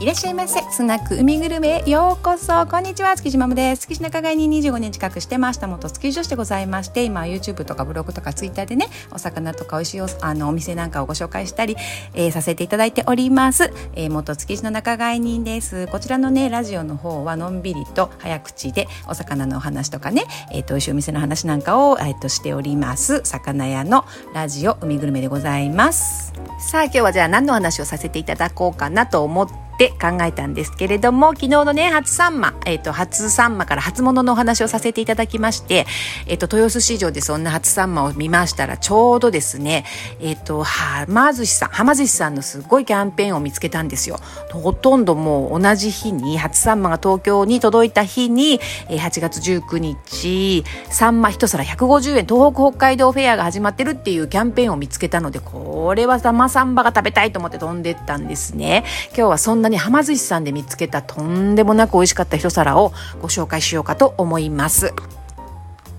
いらっしゃいませ。スナック海グルメへようこそ。こんにちは。築地マムです。築地仲買に25年近くしてました。元築地女子でございまして今 YouTube とかブログとか Twitter でねお魚とか美味しいおあのお店なんかをご紹介したり、えー、させていただいております、えー、元築地の仲買人です。こちらのねラジオの方はのんびりと早口でお魚のお話とかねえっ、ー、と美味しいお店の話なんかをえっ、としております。魚屋のラジオ海グルメでございます。さあ今日はじゃあ何の話をさせていただこうかなと思ってって考えたんですけれども、昨日のね、初サンマ、えっ、ー、と、初サンマから初物のお話をさせていただきまして、えっ、ー、と、豊洲市場でそんな初サンマを見ましたら、ちょうどですね、えっ、ー、と、はま寿司さん、はま寿司さんのすごいキャンペーンを見つけたんですよ。ほとんどもう同じ日に、初サンマが東京に届いた日に、え8月19日、サンマ一皿150円、東北北海道フェアが始まってるっていうキャンペーンを見つけたので、これは生サンバが食べたいと思って飛んでったんですね。今日はそんなにはま寿司さんで見つけたとんでもなく美味しかった一皿をご紹介しようかと思います。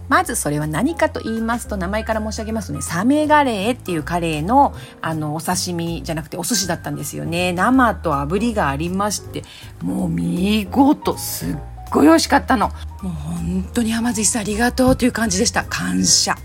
まずそれは何かと言いますと名前から申し上げますとね。サメガレーっていうカレーのあのお刺身じゃなくてお寿司だったんですよね。生と炙りがありましてもう見事すっごい美味しかったの。もう本当に浜寿司さんありがとうという感じでした。感謝。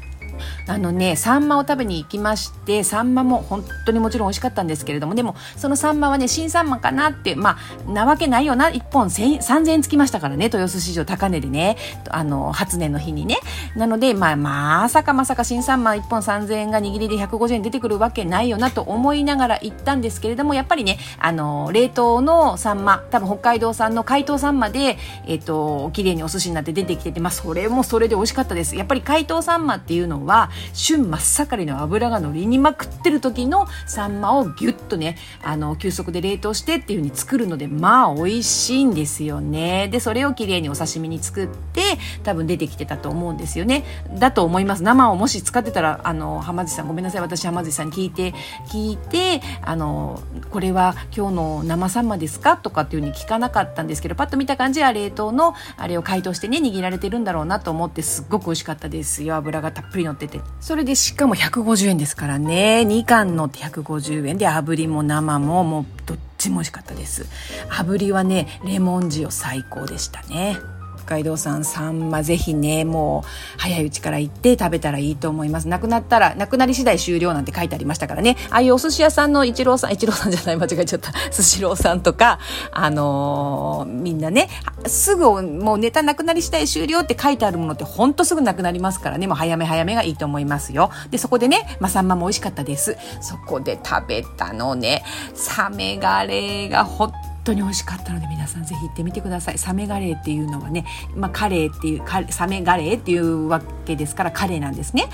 あのねサンマを食べに行きましてサンマも本当にもちろん美味しかったんですけれどもでもそのサンマはね新サンマかなってまあなわけないよな1本3000円つきましたからね豊洲市場高値でねあの初年の日にね。なのでまあまさかまさか新サンマ1本3000円が握りで150円出てくるわけないよなと思いながら行ったんですけれどもやっぱりねあの冷凍のサンマ多分北海道産の解凍サンマでえっ、ー、と綺麗にお寿司になって出てきててまあそれもそれで美味しかったです。やっぱり解凍サンマっていうのは旬真っ盛りの油が乗りにまくってる時のサンマをギュッとねあの急速で冷凍してっていう風に作るのでまあ美味しいんですよね。でそれをきれいにお刺身に作って多分出てきてたと思うんですよね。だと思います。生をもし使ってたらあの浜地さんごめんなさい。私浜地さんに聞いて聞いてあのこれは今日の生サンマですかとかっていう風に聞かなかったんですけどパッと見た感じは冷凍のあれを解凍してね握られてるんだろうなと思ってすっごく美味しかったですよ。油がたっぷり乗ってて。それでしかも150円ですからね。2貫のって150円で炙りも生ももうどっちも美味しかったです。炙りはねレモン塩最高でしたね。海道産サンマぜひねもう早いうちから行って食べたらいいと思います。なくなったらなくなり次第終了なんて書いてありましたからね。ああいうお寿司屋さんの一郎さん一郎さんじゃない間違えちゃった。スシローさんとかあのー、みんなねすぐもうネタなくなり次第終了って書いてあるものってほんとすぐなくなりますからね。もう早め早めがいいと思いますよ。でそこでね、まあ、サンマも美味しかったです。そこで食べたのねサメガレーがほっ当に美味しかったので皆さんぜひ行ってみてください。サメガレーっていうのはね、まあ、カレーっていうサメガレーっていうわけですからカレーなんですね。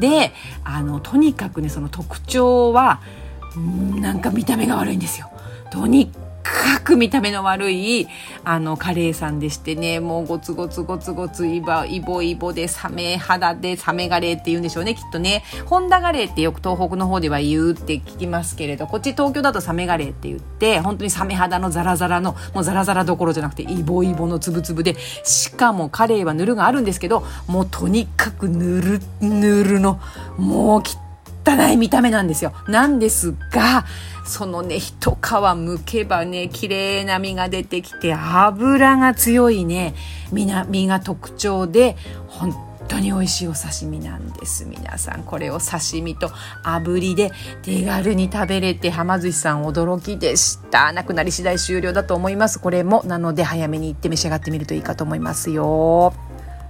であのとにかくねその特徴はなんか見た目が悪いんですよ。とにく見た目の悪い、あの、カレーさんでしてね、もうゴツゴツゴツゴツイバ、イボイボでサメ肌でサメガレーって言うんでしょうね、きっとね。ホンダガレーってよく東北の方では言うって聞きますけれど、こっち東京だとサメガレーって言って、本当にサメ肌のザラザラの、もうザラザラどころじゃなくて、イボイボのつぶつぶで、しかもカレーは塗るがあるんですけど、もうとにかく塗る、塗るの、もうきっと汚い見た目なんですよ。なんですが、そのね、一皮むけばね、綺麗な身が出てきて、油が強いね、身が特徴で、本当に美味しいお刺身なんです。皆さんこれを刺身と炙りで手軽に食べれて浜寿司さん驚きでした。なくなり次第終了だと思います。これもなので早めに行って召し上がってみるといいかと思いますよ。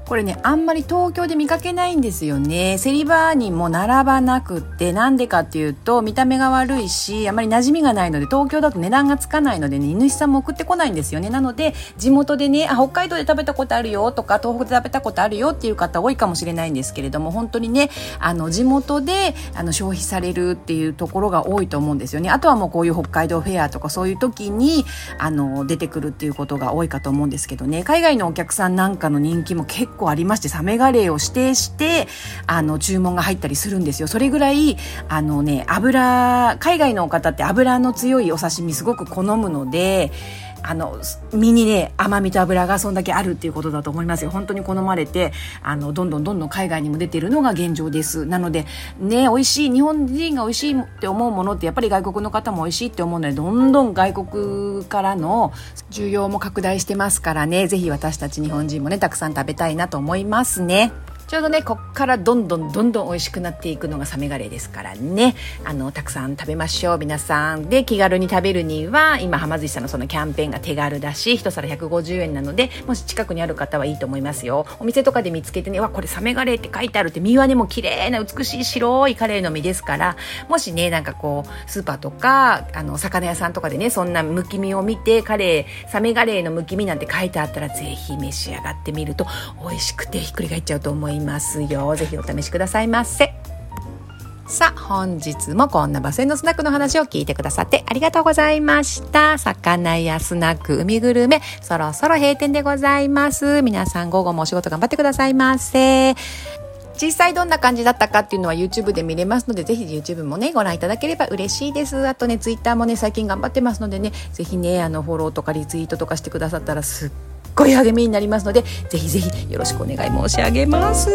これねあんまり東京で見かけないんですよね。セリバーにも並ばなくってなんでかっていうと見た目が悪いしあまり馴染みがないので東京だと値段がつかないのでね犬さんも送ってこないんですよね。なので地元でねあ北海道で食べたことあるよとか東北で食べたことあるよっていう方多いかもしれないんですけれども本当にねあの地元であの消費されるっていうところが多いと思うんですよね。あとはもうこういう北海道フェアとかそういう時にあの出てくるっていうことが多いかと思うんですけどね。海外のお客さんなんかの人気も結構構ありましてサメガレーを指定してあの注文が入ったりするんですよ。それぐらいあのね油海外の方って油の強いお刺身すごく好むのであの身にね甘みと脂がそんだけあるっていうことだと思いますよ。本当に好まれてあのどんどんどんどん海外にも出てるのが現状です。なのでね美味しい日本人が美味しいって思うものってやっぱり外国の方も美味しいって思うのでどんどん外国からの需要も拡大してますからね。ぜひ私たち日本人もねたくさん食べたいなと思いますね。ちょうどねこっからどんどんどんどん美味しくなっていくのがサメガレーですからね。あのたくさん食べましょう皆さん。で気軽に食べるには今はま寿司さんのそのキャンペーンが手軽だし一皿150円なのでもし近くにある方はいいと思いますよ。お店とかで見つけてねわこれサメガレーって書いてあるって身はねもう綺麗な美しい白いカレーの身ですからもしねなんかこうスーパーとかあの魚屋さんとかでねそんなむき身を見てカレーサメガレーのむき身なんて書いてあったらぜひ召し上がってみると美味しくてひっくり返っちゃうと思います。ますよ。ぜひお試しくださいませ。さあ本日もこんなバスへのスナックの話を聞いてくださってありがとうございました。魚やスナック海グルメそろそろ閉店でございます。皆さん午後もお仕事頑張ってくださいませ。実際どんな感じだったかっていうのは YouTube で見れますので、ぜひ YouTube もね、ご覧いただければ嬉しいです。あとね、Twitter もね、最近頑張ってますのでね、ぜひね、あの、フォローとかリツイートとかしてくださったらすっごい励みになりますのでぜひぜひよろしくお願い申し上げます。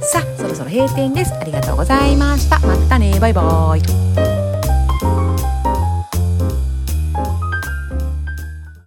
さあそろそろ閉店です。ありがとうございました。またね。バイバイ。